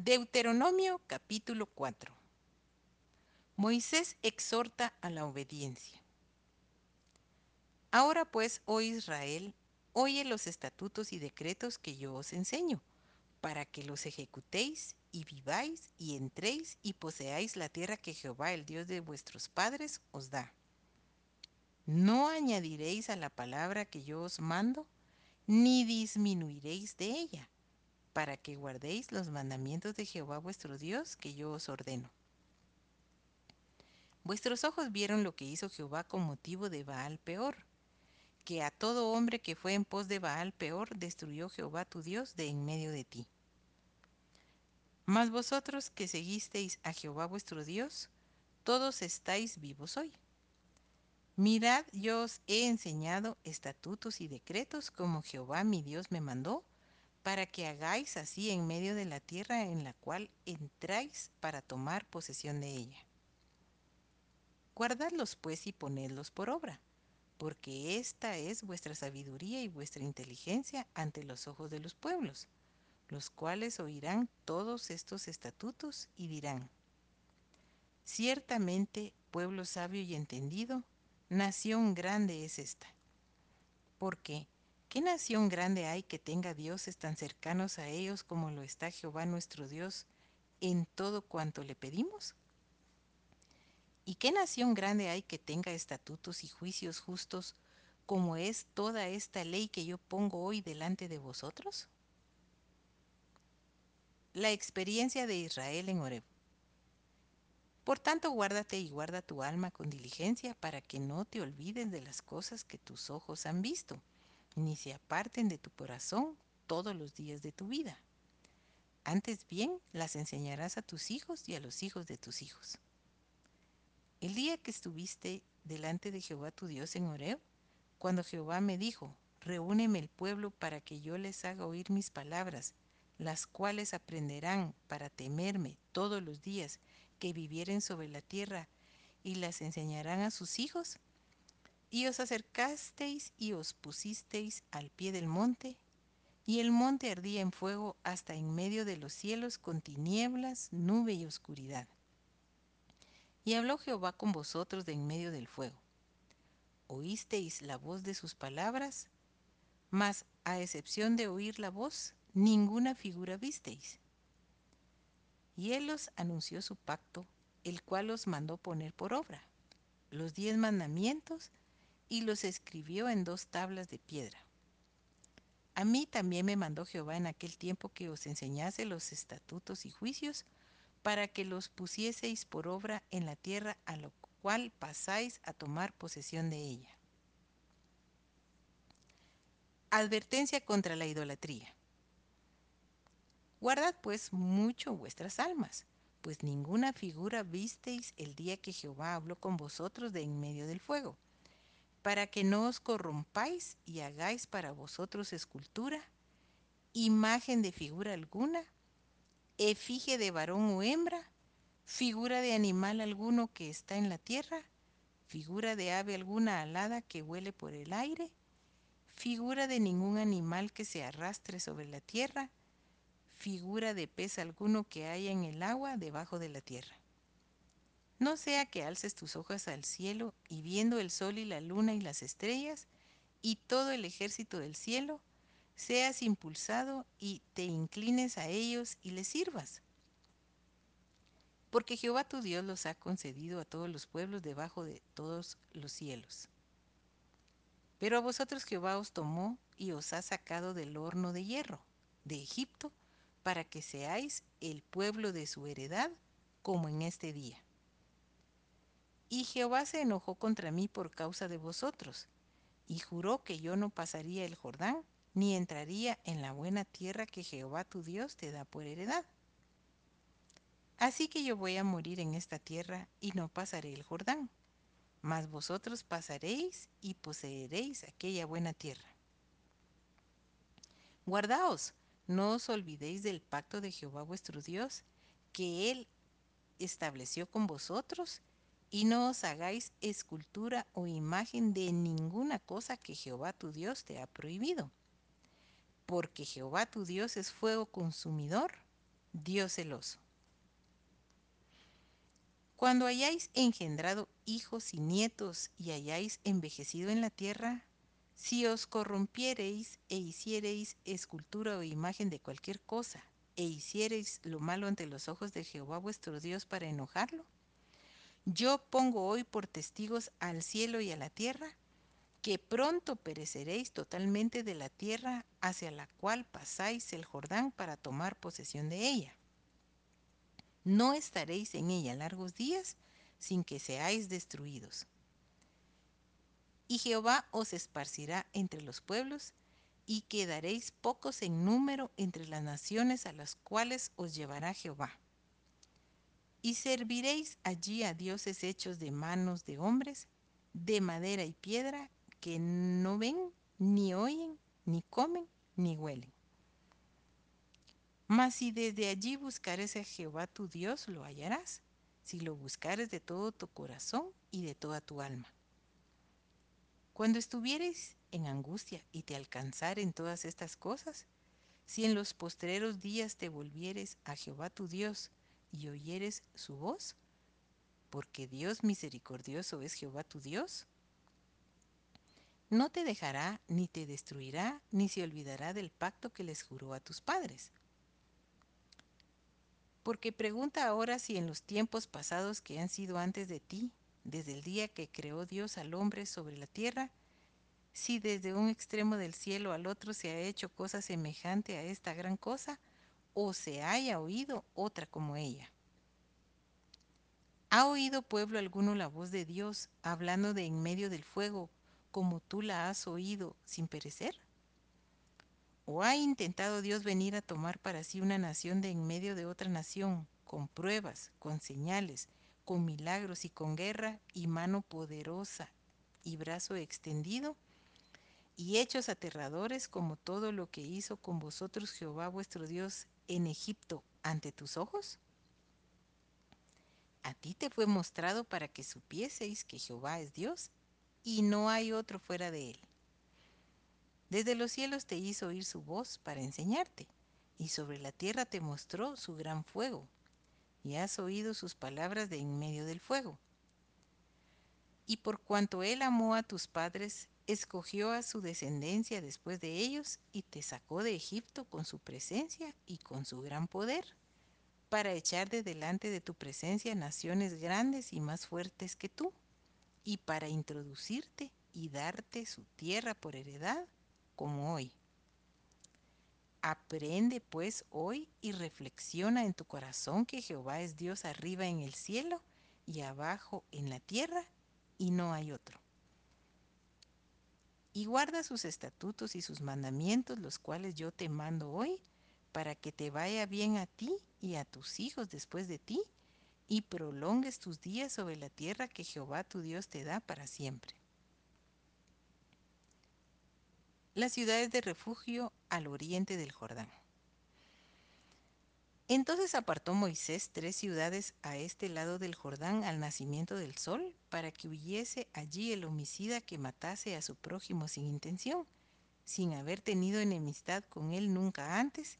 Deuteronomio capítulo 4 Moisés exhorta a la obediencia. Ahora pues, oh Israel, oye los estatutos y decretos que yo os enseño, para que los ejecutéis y viváis y entréis y poseáis la tierra que Jehová, el Dios de vuestros padres, os da. No añadiréis a la palabra que yo os mando, ni disminuiréis de ella, para que guardéis los mandamientos de Jehová vuestro Dios que yo os ordeno. Vuestros ojos vieron lo que hizo Jehová con motivo de Baal peor, que a todo hombre que fue en pos de Baal peor destruyó Jehová tu Dios de en medio de ti. Mas vosotros que seguisteis a Jehová vuestro Dios, todos estáis vivos hoy. Mirad, yo os he enseñado estatutos y decretos como Jehová mi Dios me mandó, para que hagáis así en medio de la tierra en la cual entráis para tomar posesión de ella. Guardadlos pues y ponedlos por obra, porque esta es vuestra sabiduría y vuestra inteligencia ante los ojos de los pueblos, los cuales oirán todos estos estatutos y dirán, ciertamente pueblo sabio y entendido, nación grande es esta. Porque, ¿qué nación grande hay que tenga dioses tan cercanos a ellos como lo está Jehová nuestro Dios en todo cuanto le pedimos? ¿Y qué nación grande hay que tenga estatutos y juicios justos como es toda esta ley que yo pongo hoy delante de vosotros? La experiencia de Israel en Horeb. Por tanto, guárdate y guarda tu alma con diligencia para que no te olvides de las cosas que tus ojos han visto, ni se aparten de tu corazón todos los días de tu vida. Antes bien, las enseñarás a tus hijos y a los hijos de tus hijos el día que estuviste delante de Jehová tu Dios en Horeb, cuando Jehová me dijo, reúneme el pueblo para que yo les haga oír mis palabras, las cuales aprenderán para temerme todos los días que vivieren sobre la tierra, y las enseñarán a sus hijos? Y os acercasteis y os pusisteis al pie del monte, y el monte ardía en fuego hasta en medio de los cielos con tinieblas, nube y oscuridad. Y habló Jehová con vosotros de en medio del fuego. Oísteis la voz de sus palabras, mas a excepción de oír la voz, ninguna figura visteis. Y él os anunció su pacto, el cual os mandó poner por obra, los diez mandamientos, y los escribió en dos tablas de piedra. A mí también me mandó Jehová en aquel tiempo que os enseñase los estatutos y juicios, para que los pusieseis por obra en la tierra a lo cual pasáis a tomar posesión de ella. Advertencia contra la idolatría. Guardad pues mucho vuestras almas, pues ninguna figura visteis el día que Jehová habló con vosotros de en medio del fuego, para que no os corrompáis y hagáis para vosotros escultura, imagen de figura alguna, efigie de varón o hembra, figura de animal alguno que está en la tierra, figura de ave alguna alada que huele por el aire, figura de ningún animal que se arrastre sobre la tierra, figura de pez alguno que haya en el agua debajo de la tierra. No sea que alces tus ojos al cielo y viendo el sol y la luna y las estrellas y todo el ejército del cielo, seas impulsado y te inclines a ellos y les sirvas. Porque Jehová tu Dios los ha concedido a todos los pueblos debajo de todos los cielos. Pero a vosotros Jehová os tomó y os ha sacado del horno de hierro, de Egipto, para que seáis el pueblo de su heredad, como en este día. Y Jehová se enojó contra mí por causa de vosotros, y juró que yo no pasaría el Jordán ni entraría en la buena tierra que Jehová tu Dios te da por heredad. Así que yo voy a morir en esta tierra y no pasaré el Jordán, mas vosotros pasaréis y poseeréis aquella buena tierra. Guardaos, no os olvidéis del pacto de Jehová vuestro Dios, que Él estableció con vosotros, y no os hagáis escultura o imagen de ninguna cosa que Jehová tu Dios te ha prohibido porque Jehová tu Dios es fuego consumidor, Dios celoso. Cuando hayáis engendrado hijos y nietos y hayáis envejecido en la tierra, si os corrompiereis e hiciereis escultura o imagen de cualquier cosa, e hiciereis lo malo ante los ojos de Jehová vuestro Dios para enojarlo, yo pongo hoy por testigos al cielo y a la tierra, que pronto pereceréis totalmente de la tierra hacia la cual pasáis el Jordán para tomar posesión de ella. No estaréis en ella largos días sin que seáis destruidos. Y Jehová os esparcirá entre los pueblos, y quedaréis pocos en número entre las naciones a las cuales os llevará Jehová. Y serviréis allí a dioses hechos de manos de hombres, de madera y piedra, que no ven, ni oyen, ni comen, ni huelen. Mas si desde allí buscares a Jehová tu Dios, lo hallarás, si lo buscares de todo tu corazón y de toda tu alma. Cuando estuvieres en angustia y te alcanzaren todas estas cosas, si en los postreros días te volvieres a Jehová tu Dios y oyeres su voz, porque Dios misericordioso es Jehová tu Dios, no te dejará ni te destruirá ni se olvidará del pacto que les juró a tus padres. Porque pregunta ahora si en los tiempos pasados que han sido antes de ti, desde el día que creó Dios al hombre sobre la tierra, si desde un extremo del cielo al otro se ha hecho cosa semejante a esta gran cosa, o se haya oído otra como ella. ¿Ha oído pueblo alguno la voz de Dios hablando de en medio del fuego, como tú la has oído sin perecer? ¿O ha intentado Dios venir a tomar para sí una nación de en medio de otra nación, con pruebas, con señales, con milagros y con guerra y mano poderosa y brazo extendido? y hechos aterradores como todo lo que hizo con vosotros Jehová vuestro Dios en Egipto ante tus ojos? A ti te fue mostrado para que supieseis que Jehová es Dios y no hay otro fuera de él. Desde los cielos te hizo oír su voz para enseñarte, y sobre la tierra te mostró su gran fuego, y has oído sus palabras de en medio del fuego. Y por cuanto él amó a tus padres, escogió a su descendencia después de ellos, y te sacó de Egipto con su presencia y con su gran poder, para echar de delante de tu presencia naciones grandes y más fuertes que tú, y para introducirte y darte su tierra por heredad como hoy. Aprende pues hoy y reflexiona en tu corazón que Jehová es Dios arriba en el cielo y abajo en la tierra y no hay otro. Y guarda sus estatutos y sus mandamientos, los cuales yo te mando hoy, para que te vaya bien a ti y a tus hijos después de ti, y prolongues tus días sobre la tierra que Jehová tu Dios te da para siempre. las ciudades de refugio al oriente del Jordán. Entonces apartó Moisés tres ciudades a este lado del Jordán al nacimiento del sol, para que huyese allí el homicida que matase a su prójimo sin intención, sin haber tenido enemistad con él nunca antes,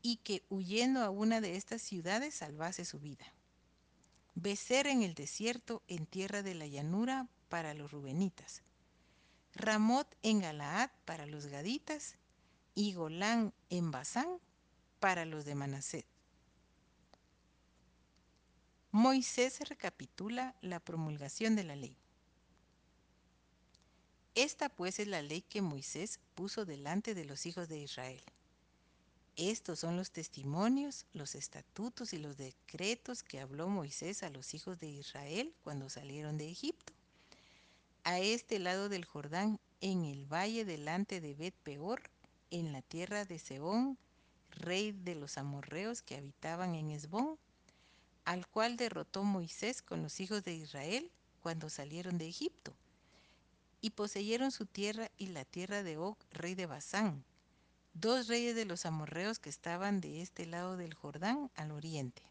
y que huyendo a una de estas ciudades salvase su vida. Becer en el desierto, en tierra de la llanura, para los rubenitas, Ramot en Galaad para los gaditas y Golán en Basán para los de Manasés. Moisés recapitula la promulgación de la ley. Esta pues es la ley que Moisés puso delante de los hijos de Israel. Estos son los testimonios, los estatutos y los decretos que habló Moisés a los hijos de Israel cuando salieron de Egipto a este lado del Jordán, en el valle delante de Bet Peor, en la tierra de Seón, rey de los amorreos que habitaban en Esbón, al cual derrotó Moisés con los hijos de Israel cuando salieron de Egipto, y poseyeron su tierra y la tierra de Og, rey de Basán, dos reyes de los amorreos que estaban de este lado del Jordán al oriente.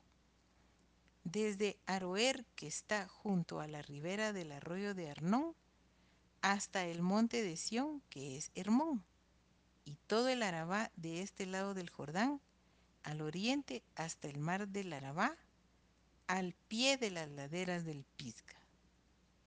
Desde Aroer, que está junto a la ribera del arroyo de Arnón, hasta el monte de Sión, que es Hermón, y todo el Arabá de este lado del Jordán, al oriente hasta el mar del Arabá, al pie de las laderas del.